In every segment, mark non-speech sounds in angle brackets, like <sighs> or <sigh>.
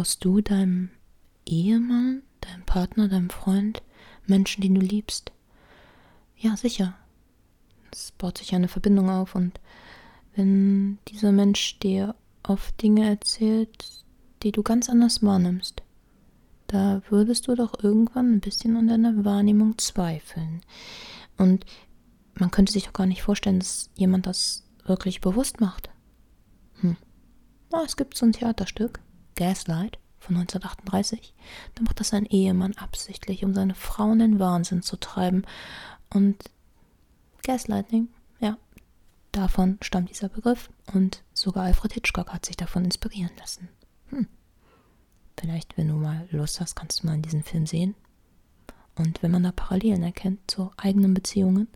Vertraust du deinem Ehemann, deinem Partner, deinem Freund, Menschen, die du liebst? Ja, sicher. Es baut sich eine Verbindung auf und wenn dieser Mensch dir oft Dinge erzählt, die du ganz anders wahrnimmst, da würdest du doch irgendwann ein bisschen an deiner Wahrnehmung zweifeln. Und man könnte sich doch gar nicht vorstellen, dass jemand das wirklich bewusst macht. Hm. Oh, es gibt so ein Theaterstück, Gaslight von 1938. Da macht das ein Ehemann absichtlich, um seine Frau in den Wahnsinn zu treiben. Und Gaslighting, ja, davon stammt dieser Begriff. Und sogar Alfred Hitchcock hat sich davon inspirieren lassen. Hm. Vielleicht, wenn du mal Lust hast, kannst du mal in diesen Film sehen. Und wenn man da Parallelen erkennt zu eigenen Beziehungen,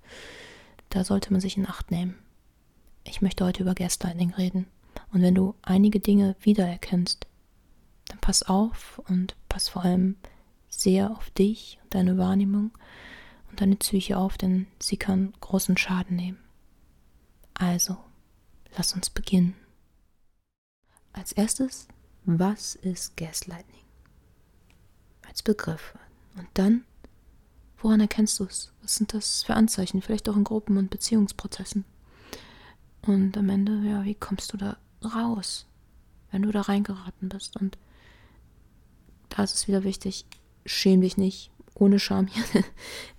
da sollte man sich in Acht nehmen. Ich möchte heute über Gaslighting reden. Und wenn du einige Dinge wiedererkennst, dann pass auf und pass vor allem sehr auf dich und deine Wahrnehmung und deine Psyche auf, denn sie kann großen Schaden nehmen. Also, lass uns beginnen. Als erstes, was ist Gaslighting? Als Begriff. Und dann, woran erkennst du es? Was sind das für Anzeichen? Vielleicht auch in Gruppen- und Beziehungsprozessen. Und am Ende, ja, wie kommst du da raus, wenn du da reingeraten bist? Und da ist wieder wichtig, schäm dich nicht, ohne Scham hier.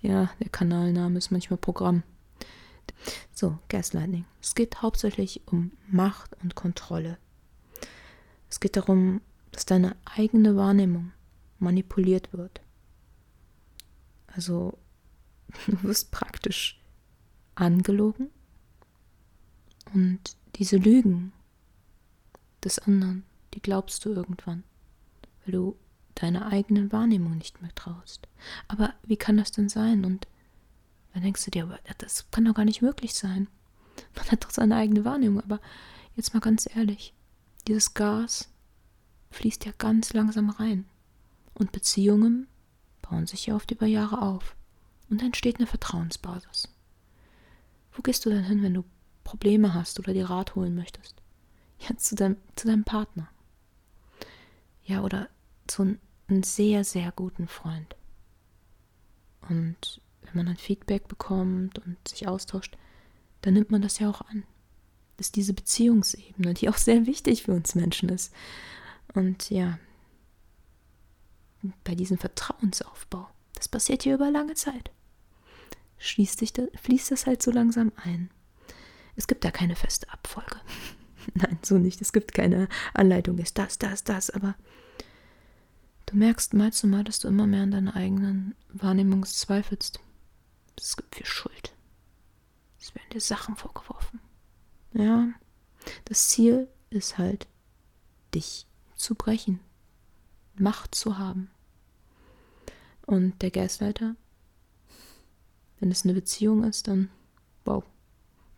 <laughs> ja, der Kanalname ist manchmal Programm. So, Gaslighting. Es geht hauptsächlich um Macht und Kontrolle. Es geht darum, dass deine eigene Wahrnehmung manipuliert wird. Also, <laughs> du wirst praktisch angelogen und diese Lügen des anderen, die glaubst du irgendwann, weil du deiner eigenen Wahrnehmung nicht mehr traust. Aber wie kann das denn sein? Und dann denkst du dir, das kann doch gar nicht möglich sein. Man hat doch seine eigene Wahrnehmung. Aber jetzt mal ganz ehrlich, dieses Gas fließt ja ganz langsam rein. Und Beziehungen bauen sich ja oft über Jahre auf. Und dann entsteht eine Vertrauensbasis. Wo gehst du denn hin, wenn du Probleme hast oder dir Rat holen möchtest? Ja, zu, dein, zu deinem Partner. Ja, oder zu einem sehr, sehr guten Freund. Und wenn man dann Feedback bekommt und sich austauscht, dann nimmt man das ja auch an. Das ist diese Beziehungsebene, die auch sehr wichtig für uns Menschen ist. Und ja, bei diesem Vertrauensaufbau, das passiert hier über lange Zeit, schließt sich da, fließt das halt so langsam ein. Es gibt da keine feste Abfolge. <laughs> Nein, so nicht. Es gibt keine Anleitung, ist das, das, das, aber du merkst mal zu mal, dass du immer mehr an deiner eigenen Wahrnehmung zweifelst. Es gibt viel Schuld. Es werden dir Sachen vorgeworfen. Ja, das Ziel ist halt, dich zu brechen, Macht zu haben. Und der Gasleiter, wenn es eine Beziehung ist, dann, wow,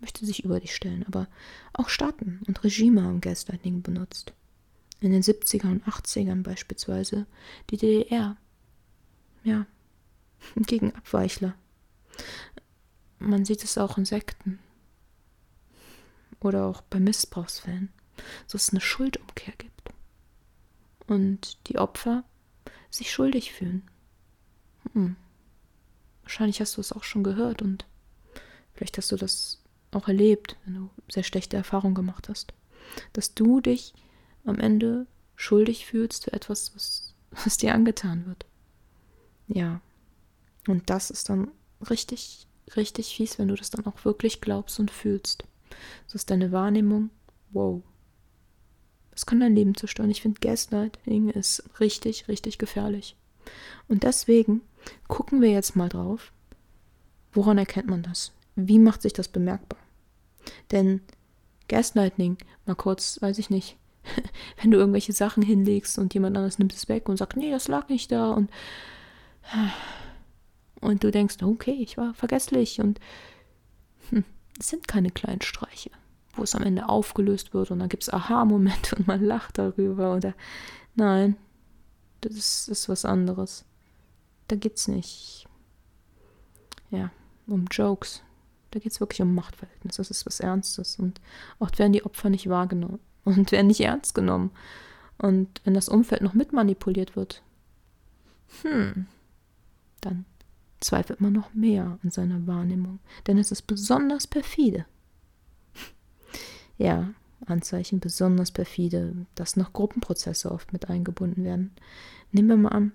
möchte sich über dich stellen. Aber auch Staaten und Regime haben Gaslighting benutzt. In den 70er und 80ern beispielsweise die DDR. Ja, <laughs> gegen Abweichler. Man sieht es auch in Sekten. Oder auch bei Missbrauchsfällen, dass es eine Schuldumkehr gibt. Und die Opfer sich schuldig fühlen. Hm. Wahrscheinlich hast du es auch schon gehört und vielleicht hast du das auch erlebt, wenn du sehr schlechte Erfahrungen gemacht hast. Dass du dich am Ende schuldig fühlst für etwas, was, was dir angetan wird. Ja. Und das ist dann richtig, richtig fies, wenn du das dann auch wirklich glaubst und fühlst. So ist deine Wahrnehmung, wow. Das kann dein Leben zerstören. Ich finde, Gaslighting ist richtig, richtig gefährlich. Und deswegen gucken wir jetzt mal drauf, woran erkennt man das? Wie macht sich das bemerkbar? Denn Gaslighting, mal kurz, weiß ich nicht, <laughs> wenn du irgendwelche Sachen hinlegst und jemand anderes nimmt es weg und sagt, nee, das lag nicht da und <sighs> und du denkst, okay, ich war vergesslich und hm, es sind keine kleinen Streiche, wo es am Ende aufgelöst wird und dann gibt es Aha-Momente <laughs> und man lacht darüber oder nein, das ist, ist was anderes. Da geht's nicht, ja, um Jokes. Da geht es wirklich um Machtverhältnisse. Das ist was Ernstes. Und oft werden die Opfer nicht wahrgenommen und werden nicht ernst genommen. Und wenn das Umfeld noch mitmanipuliert wird, hm, dann zweifelt man noch mehr an seiner Wahrnehmung, denn es ist besonders perfide. Ja, Anzeichen besonders perfide, dass noch Gruppenprozesse oft mit eingebunden werden. Nehmen wir mal an,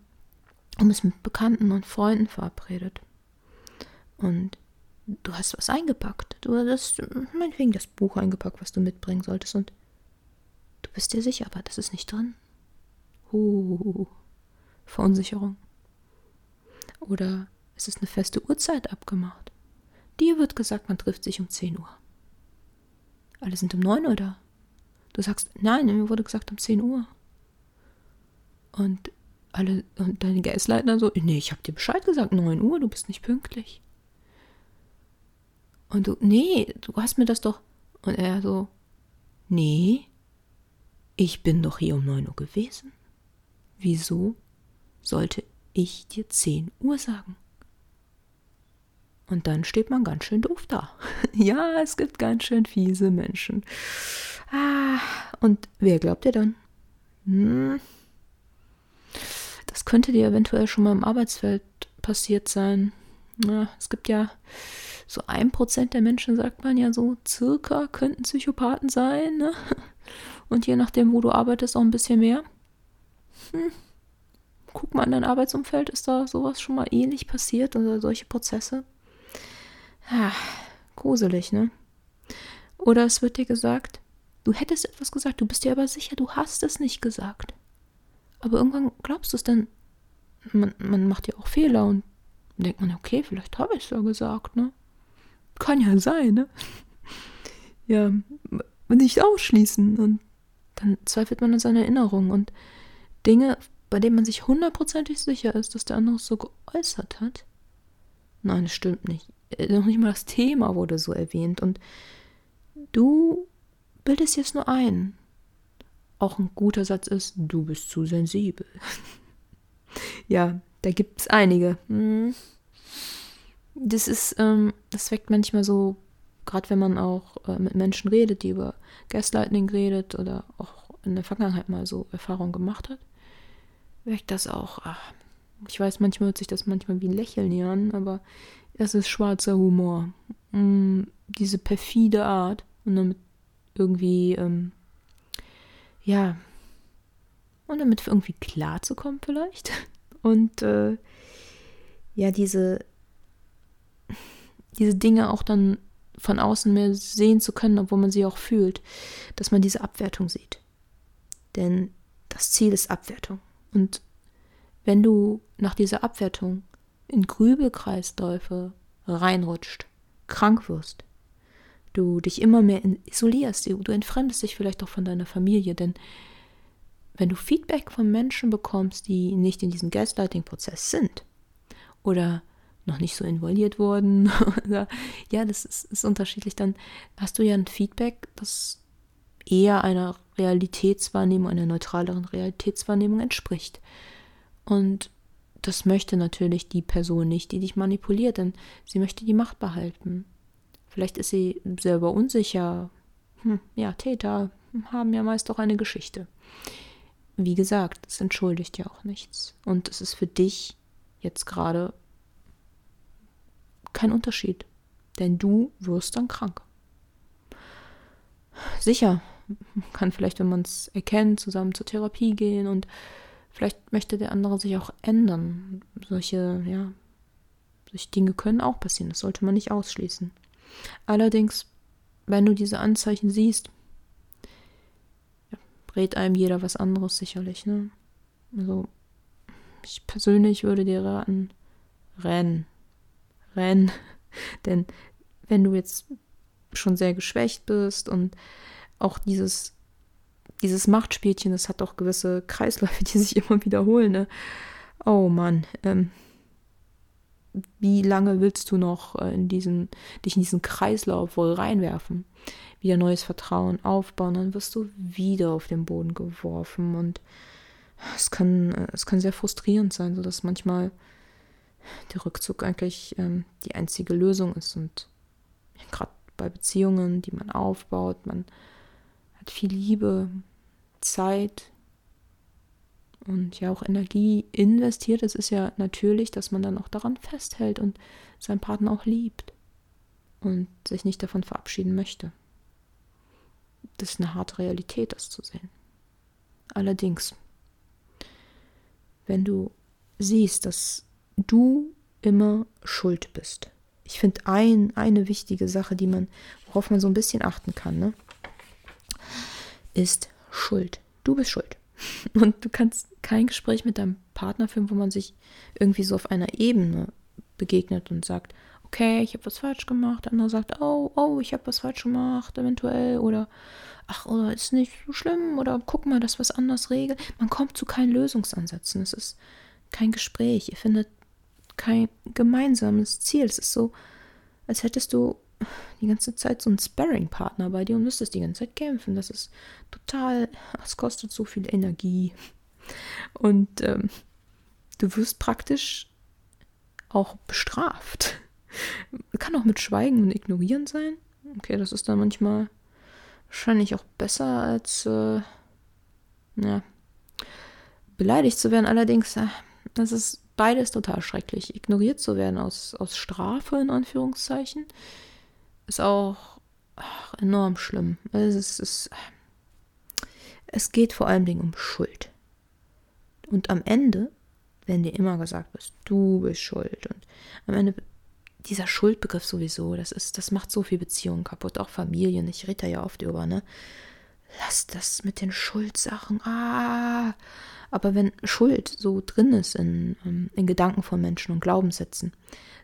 du bist mit Bekannten und Freunden verabredet. Und du hast was eingepackt. Du hast meinetwegen das Buch eingepackt, was du mitbringen solltest. Und du bist dir sicher, aber das ist nicht drin. Uh, Verunsicherung. Oder es ist eine feste Uhrzeit abgemacht. Dir wird gesagt, man trifft sich um 10 Uhr. Alle sind um 9 Uhr da. Du sagst, nein, mir wurde gesagt um 10 Uhr. Und alle, und deine Geistleitner so, nee, ich hab dir Bescheid gesagt, 9 Uhr, du bist nicht pünktlich. Und du, nee, du hast mir das doch. Und er so, nee, ich bin doch hier um 9 Uhr gewesen. Wieso sollte ich dir 10 Uhr sagen? Und dann steht man ganz schön doof da. <laughs> ja, es gibt ganz schön fiese Menschen. Ah, und wer glaubt ihr dann? Hm, das könnte dir eventuell schon mal im Arbeitsfeld passiert sein. Ja, es gibt ja so ein Prozent der Menschen, sagt man ja so, circa könnten Psychopathen sein. Ne? <laughs> Und je nachdem, wo du arbeitest, auch ein bisschen mehr. Hm. Guck mal in dein Arbeitsumfeld, ist da sowas schon mal ähnlich passiert oder solche Prozesse? Ja, gruselig, ne? Oder es wird dir gesagt, du hättest etwas gesagt, du bist dir aber sicher, du hast es nicht gesagt. Aber irgendwann glaubst du es dann, man, man macht ja auch Fehler und denkt man, okay, vielleicht habe ich es ja gesagt, ne? Kann ja sein, ne? <laughs> ja, nicht ausschließen. Und dann zweifelt man an seiner Erinnerung und Dinge, bei denen man sich hundertprozentig sicher ist, dass der andere es so geäußert hat. Nein, das stimmt nicht. Äh, noch nicht mal das Thema wurde so erwähnt. Und du bildest jetzt nur ein. Auch ein guter Satz ist, du bist zu sensibel. <laughs> ja, da gibt es einige. Hm. Das ist, ähm, das weckt manchmal so, gerade wenn man auch äh, mit Menschen redet, die über Gaslighting redet oder auch in der Vergangenheit mal so Erfahrungen gemacht hat, weckt das auch. Ach, ich weiß, manchmal hört sich das manchmal wie ein Lächeln hier an, aber es ist schwarzer Humor. Mm, diese perfide Art und damit irgendwie, ähm, ja, und damit irgendwie klarzukommen vielleicht. <laughs> Und äh, ja, diese, diese Dinge auch dann von außen mehr sehen zu können, obwohl man sie auch fühlt, dass man diese Abwertung sieht. Denn das Ziel ist Abwertung. Und wenn du nach dieser Abwertung in Grübelkreisläufe reinrutscht, krank wirst, du dich immer mehr isolierst, du entfremdest dich vielleicht auch von deiner Familie, denn wenn du Feedback von Menschen bekommst, die nicht in diesem Gaslighting-Prozess sind oder noch nicht so involviert wurden, <laughs> ja, das ist, ist unterschiedlich, dann hast du ja ein Feedback, das eher einer Realitätswahrnehmung, einer neutraleren Realitätswahrnehmung entspricht. Und das möchte natürlich die Person nicht, die dich manipuliert, denn sie möchte die Macht behalten. Vielleicht ist sie selber unsicher. Hm, ja, Täter haben ja meist auch eine Geschichte. Wie gesagt, es entschuldigt ja auch nichts. Und es ist für dich jetzt gerade kein Unterschied. Denn du wirst dann krank. Sicher, kann vielleicht, wenn man es erkennt, zusammen zur Therapie gehen und Vielleicht möchte der andere sich auch ändern. Solche, ja, solche Dinge können auch passieren. Das sollte man nicht ausschließen. Allerdings, wenn du diese Anzeichen siehst, ja, rät einem jeder was anderes sicherlich, ne? Also, ich persönlich würde dir raten, renn. Renn. <laughs> Denn wenn du jetzt schon sehr geschwächt bist und auch dieses dieses Machtspielchen, das hat auch gewisse Kreisläufe, <laughs> die sich immer wiederholen. Ne? Oh Mann, ähm, wie lange willst du noch äh, in diesen, dich in diesen Kreislauf wohl reinwerfen? Wieder neues Vertrauen aufbauen, dann wirst du wieder auf den Boden geworfen und es kann, äh, es kann sehr frustrierend sein, sodass manchmal der Rückzug eigentlich ähm, die einzige Lösung ist. Und gerade bei Beziehungen, die man aufbaut, man hat viel Liebe, Zeit, und ja auch Energie investiert, es ist ja natürlich, dass man dann auch daran festhält und seinen Partner auch liebt und sich nicht davon verabschieden möchte. Das ist eine harte Realität, das zu sehen. Allerdings, wenn du siehst, dass du immer schuld bist. Ich finde ein, eine wichtige Sache, die man, worauf man so ein bisschen achten kann, ne, ist Schuld. Du bist schuld. <laughs> Und du kannst kein Gespräch mit deinem Partner führen, wo man sich irgendwie so auf einer Ebene begegnet und sagt, okay, ich habe was falsch gemacht. Der andere sagt, oh, oh, ich habe was falsch gemacht, eventuell. Oder, ach, oder ist nicht so schlimm. Oder guck mal, dass was anders regelt. Man kommt zu keinen Lösungsansätzen. Es ist kein Gespräch. Ihr findet kein gemeinsames Ziel. Es ist so, als hättest du die ganze Zeit so einen Sparring-Partner bei dir und müsstest die ganze Zeit kämpfen. Das ist total, es kostet so viel Energie. Und ähm, du wirst praktisch auch bestraft. Kann auch mit Schweigen und Ignorieren sein. Okay, das ist dann manchmal wahrscheinlich auch besser als äh, ja, beleidigt zu werden. Allerdings, äh, das ist beides total schrecklich. Ignoriert zu werden aus, aus Strafe, in Anführungszeichen, ist auch ach, enorm schlimm. Es, ist, es, es geht vor Dingen um Schuld. Und am Ende, wenn dir immer gesagt wird, du bist schuld, und am Ende dieser Schuldbegriff sowieso, das ist, das macht so viel Beziehungen kaputt, auch Familien. Ich rede da ja oft über, ne? Lass das mit den Schuldsachen. Ah. Aber wenn Schuld so drin ist in, ähm, in Gedanken von Menschen und Glaubenssätzen,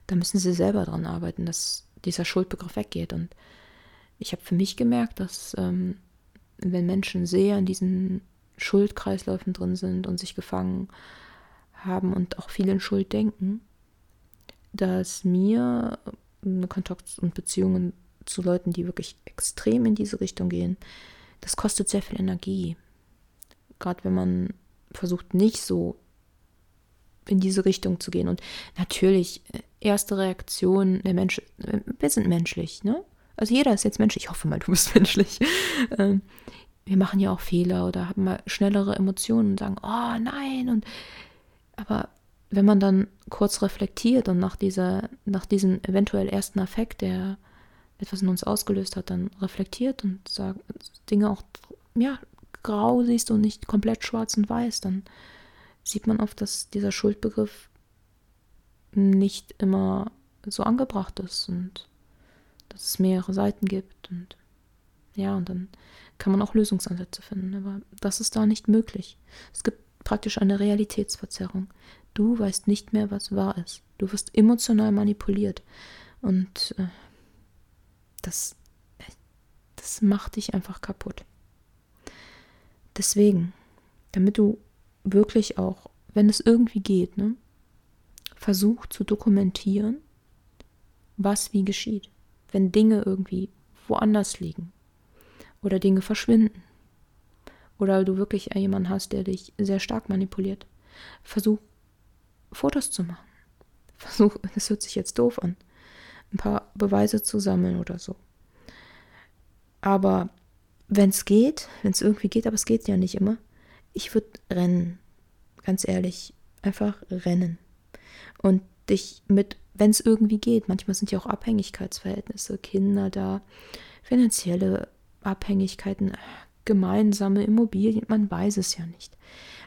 dann müssen sie selber daran arbeiten, dass dieser Schuldbegriff weggeht. Und ich habe für mich gemerkt, dass ähm, wenn Menschen sehr in diesen Schuldkreisläufen drin sind und sich gefangen haben und auch viel in Schuld denken, dass mir äh, Kontakt und Beziehungen zu Leuten, die wirklich extrem in diese Richtung gehen, das kostet sehr viel Energie. Gerade wenn man versucht, nicht so in diese Richtung zu gehen. Und natürlich, äh, erste Reaktion der Menschen, äh, wir sind menschlich, ne? Also jeder ist jetzt menschlich. Ich hoffe mal, du bist <laughs> menschlich. Ähm, wir machen ja auch Fehler oder haben mal schnellere Emotionen und sagen, oh nein. Und aber wenn man dann kurz reflektiert und nach dieser, nach diesem eventuell ersten Affekt, der etwas in uns ausgelöst hat, dann reflektiert und sagt, Dinge auch ja, grau siehst und nicht komplett schwarz und weiß, dann sieht man oft, dass dieser Schuldbegriff nicht immer so angebracht ist und dass es mehrere Seiten gibt und ja, und dann kann man auch Lösungsansätze finden, aber das ist da nicht möglich. Es gibt praktisch eine Realitätsverzerrung. Du weißt nicht mehr, was wahr ist. Du wirst emotional manipuliert und äh, das, das macht dich einfach kaputt. Deswegen, damit du wirklich auch, wenn es irgendwie geht, ne, versuch zu dokumentieren, was wie geschieht. Wenn Dinge irgendwie woanders liegen oder Dinge verschwinden oder du wirklich jemanden hast, der dich sehr stark manipuliert, versuch Fotos zu machen. Versuch, <laughs> das hört sich jetzt doof an, ein paar Beweise zu sammeln oder so. Aber wenn es geht, wenn es irgendwie geht, aber es geht ja nicht immer, ich würde rennen. Ganz ehrlich, einfach rennen. Und dich mit, wenn es irgendwie geht, manchmal sind ja auch Abhängigkeitsverhältnisse, Kinder da, finanzielle Abhängigkeiten, gemeinsame Immobilien, man weiß es ja nicht.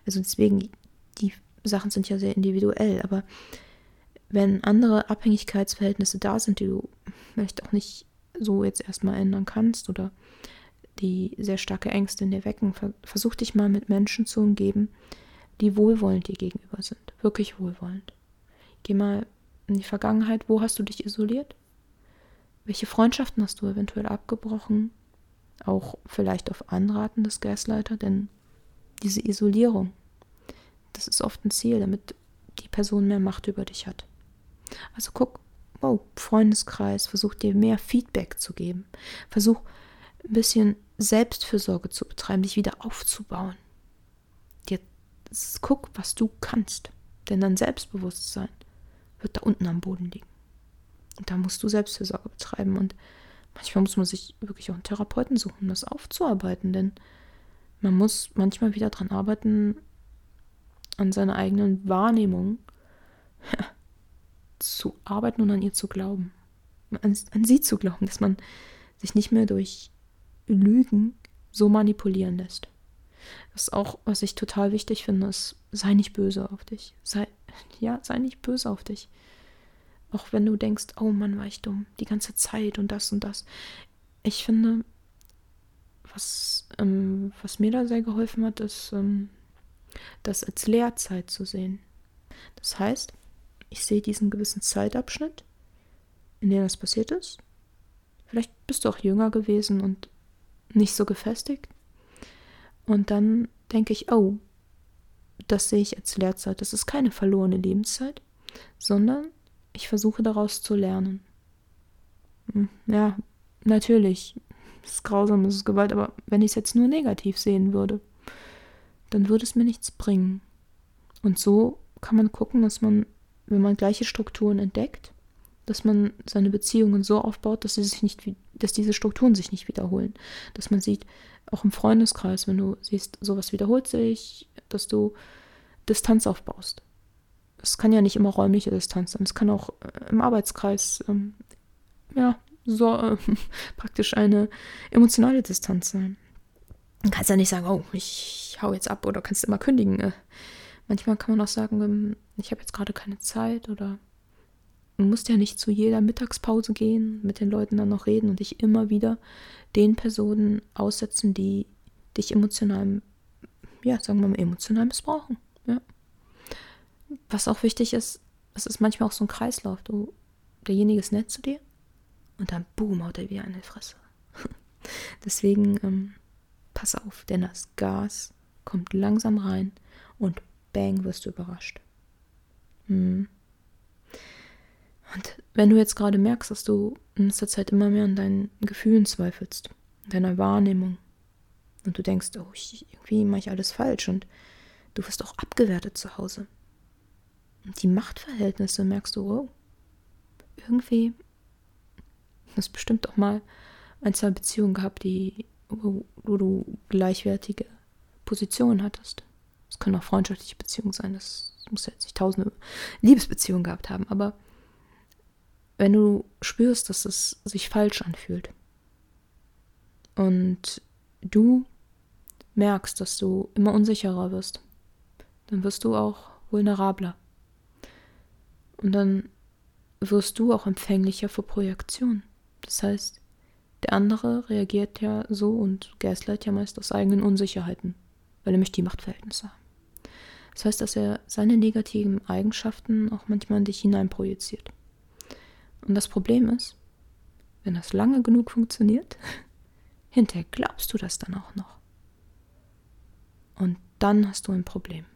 Also deswegen, die Sachen sind ja sehr individuell, aber wenn andere Abhängigkeitsverhältnisse da sind, die du vielleicht auch nicht so jetzt erstmal ändern kannst oder die sehr starke Ängste in dir wecken, versuch dich mal mit Menschen zu umgeben, die wohlwollend dir gegenüber sind. Wirklich wohlwollend. Geh mal in die Vergangenheit. Wo hast du dich isoliert? Welche Freundschaften hast du eventuell abgebrochen? Auch vielleicht auf Anraten des Gasleiter, denn diese Isolierung, das ist oft ein Ziel, damit die Person mehr Macht über dich hat. Also guck, wow, Freundeskreis, versuch dir mehr Feedback zu geben. Versuch ein bisschen Selbstfürsorge zu betreiben, dich wieder aufzubauen. Dir guck, was du kannst. Denn dein Selbstbewusstsein wird da unten am Boden liegen. Und da musst du Selbstfürsorge betreiben. Und manchmal muss man sich wirklich auch einen Therapeuten suchen, um das aufzuarbeiten. Denn man muss manchmal wieder daran arbeiten, an seiner eigenen Wahrnehmung <laughs> zu arbeiten und an ihr zu glauben. An, an sie zu glauben, dass man sich nicht mehr durch Lügen so manipulieren lässt. Das ist auch, was ich total wichtig finde, ist, sei nicht böse auf dich. Sei, ja, sei nicht böse auf dich. Auch wenn du denkst, oh Mann, war ich dumm, die ganze Zeit und das und das. Ich finde, was, ähm, was mir da sehr geholfen hat, ist, ähm, das als Lehrzeit zu sehen. Das heißt, ich sehe diesen gewissen Zeitabschnitt, in dem das passiert ist. Vielleicht bist du auch jünger gewesen und nicht so gefestigt. Und dann denke ich, oh, das sehe ich als Lehrzeit. Das ist keine verlorene Lebenszeit, sondern ich versuche daraus zu lernen. Hm, ja, natürlich, es ist grausam, es ist Gewalt, aber wenn ich es jetzt nur negativ sehen würde, dann würde es mir nichts bringen. Und so kann man gucken, dass man, wenn man gleiche Strukturen entdeckt, dass man seine Beziehungen so aufbaut, dass sie sich nicht, dass diese Strukturen sich nicht wiederholen. Dass man sieht, auch im Freundeskreis, wenn du siehst, sowas wiederholt sich, dass du Distanz aufbaust. Es kann ja nicht immer räumliche Distanz sein, es kann auch äh, im Arbeitskreis, ähm, ja, so äh, <laughs> praktisch eine emotionale Distanz sein. Du kannst ja nicht sagen, oh, ich hau jetzt ab oder kannst immer kündigen. Äh, manchmal kann man auch sagen, ähm, ich habe jetzt gerade keine Zeit oder du musst ja nicht zu jeder Mittagspause gehen, mit den Leuten dann noch reden und dich immer wieder den Personen aussetzen, die dich emotional, ja, sagen wir mal, emotional missbrauchen. Ja. Was auch wichtig ist, es ist manchmal auch so ein Kreislauf. Du, derjenige ist nett zu dir und dann boom, haut er wieder eine Fresse. <laughs> Deswegen ähm, pass auf, denn das Gas kommt langsam rein und bang, wirst du überrascht. Hm. Und wenn du jetzt gerade merkst, dass du in letzter Zeit immer mehr an deinen Gefühlen zweifelst, deiner Wahrnehmung, und du denkst, oh, ich, irgendwie mache ich alles falsch und du wirst auch abgewertet zu Hause. Und die Machtverhältnisse merkst du, oh, irgendwie hast du bestimmt auch mal ein, zwei Beziehungen gehabt, die, wo, wo du gleichwertige Positionen hattest. Es können auch freundschaftliche Beziehungen sein, das muss ja jetzt nicht tausende Liebesbeziehungen gehabt haben, aber wenn du spürst, dass es sich falsch anfühlt und du merkst, dass du immer unsicherer wirst, dann wirst du auch vulnerabler. Und dann wirst du auch empfänglicher für Projektion. Das heißt, der andere reagiert ja so und gaslight ja meist aus eigenen Unsicherheiten, weil möchte die Machtverhältnisse haben. Das heißt, dass er seine negativen Eigenschaften auch manchmal in dich hineinprojiziert. Und das Problem ist, wenn das lange genug funktioniert, <laughs> hinterher glaubst du das dann auch noch. Und dann hast du ein Problem.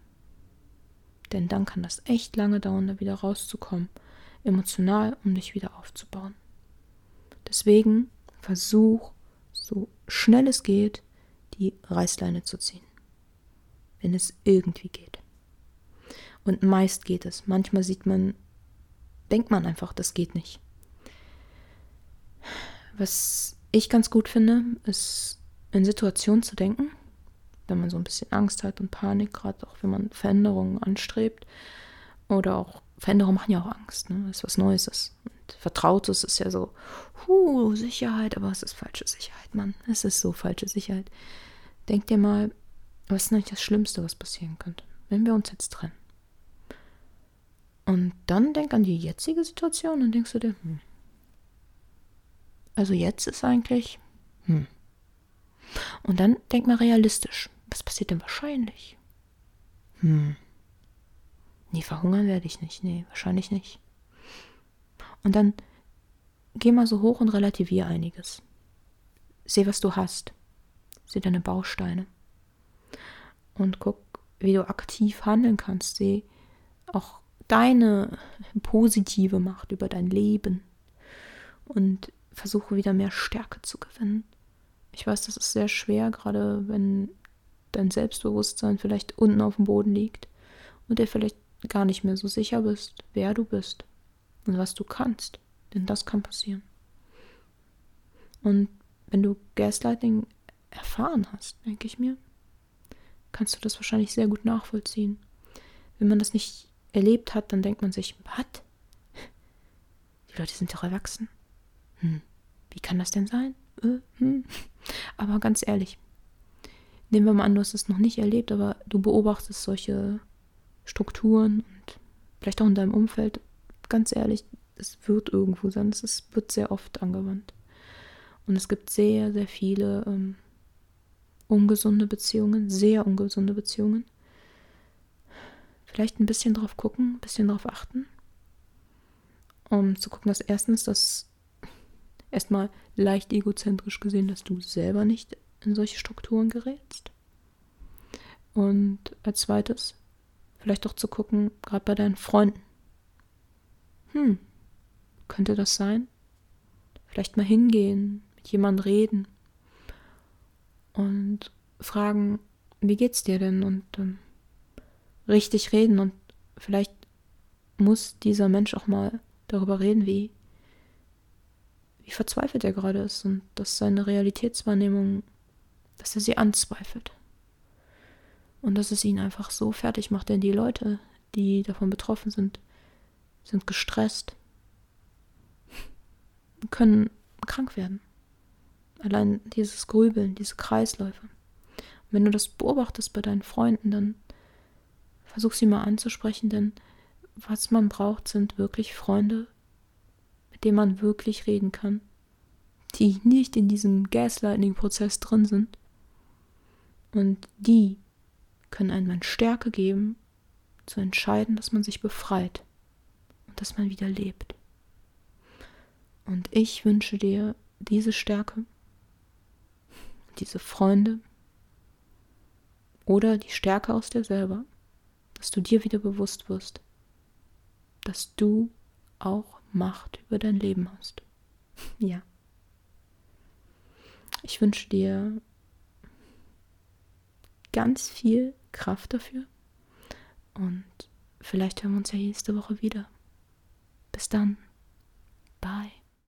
Denn dann kann das echt lange dauern, da wieder rauszukommen, emotional, um dich wieder aufzubauen. Deswegen versuch, so schnell es geht, die Reißleine zu ziehen. Wenn es irgendwie geht. Und meist geht es. Manchmal sieht man denkt man einfach, das geht nicht. Was ich ganz gut finde, ist in Situationen zu denken, wenn man so ein bisschen Angst hat und Panik, gerade auch wenn man Veränderungen anstrebt. Oder auch Veränderungen machen ja auch Angst, ne? Das ist was Neues ist. Und Vertrautes ist ja so, huh, Sicherheit, aber es ist falsche Sicherheit, Mann. Es ist so falsche Sicherheit. Denk dir mal, was ist eigentlich das Schlimmste, was passieren könnte, wenn wir uns jetzt trennen? Und dann denk an die jetzige Situation und denkst du dir, hm. Also jetzt ist eigentlich, hm. Und dann denk mal realistisch. Was passiert denn wahrscheinlich? Hm. Nee, verhungern werde ich nicht. Nee, wahrscheinlich nicht. Und dann geh mal so hoch und relativier einiges. Seh, was du hast. Seh deine Bausteine. Und guck, wie du aktiv handeln kannst. Seh auch deine positive Macht über dein Leben und versuche wieder mehr Stärke zu gewinnen. Ich weiß, das ist sehr schwer, gerade wenn dein Selbstbewusstsein vielleicht unten auf dem Boden liegt und dir vielleicht gar nicht mehr so sicher bist, wer du bist und was du kannst. Denn das kann passieren. Und wenn du Gaslighting erfahren hast, denke ich mir, kannst du das wahrscheinlich sehr gut nachvollziehen. wenn man das nicht erlebt hat, dann denkt man sich, was? Die Leute sind doch erwachsen. Hm, wie kann das denn sein? Äh, hm. Aber ganz ehrlich, nehmen wir mal an, du hast es noch nicht erlebt, aber du beobachtest solche Strukturen und vielleicht auch in deinem Umfeld. Ganz ehrlich, es wird irgendwo sein. Es wird sehr oft angewandt. Und es gibt sehr, sehr viele ähm, ungesunde Beziehungen, sehr ungesunde Beziehungen. Vielleicht ein bisschen drauf gucken, ein bisschen drauf achten, um zu gucken, dass erstens das <laughs> erstmal leicht egozentrisch gesehen, dass du selber nicht in solche Strukturen gerätst. Und als zweites, vielleicht auch zu gucken, gerade bei deinen Freunden. Hm, könnte das sein? Vielleicht mal hingehen, mit jemandem reden und fragen, wie geht's dir denn? Und ähm, richtig reden und vielleicht muss dieser Mensch auch mal darüber reden, wie, wie verzweifelt er gerade ist und dass seine Realitätswahrnehmung, dass er sie anzweifelt. Und dass es ihn einfach so fertig macht, denn die Leute, die davon betroffen sind, sind gestresst, können krank werden. Allein dieses Grübeln, diese Kreisläufe. Wenn du das beobachtest bei deinen Freunden, dann versuch sie mal anzusprechen, denn was man braucht, sind wirklich Freunde, mit denen man wirklich reden kann, die nicht in diesem Gaslighting-Prozess drin sind. Und die können einem Stärke geben, zu entscheiden, dass man sich befreit und dass man wieder lebt. Und ich wünsche dir diese Stärke, diese Freunde oder die Stärke aus dir selber, dass du dir wieder bewusst wirst, dass du auch Macht über dein Leben hast. <laughs> Ja. Ich wünsche dir ganz viel Kraft dafür und vielleicht hören wir uns ja nächste Woche wieder. Bis dann. Bye.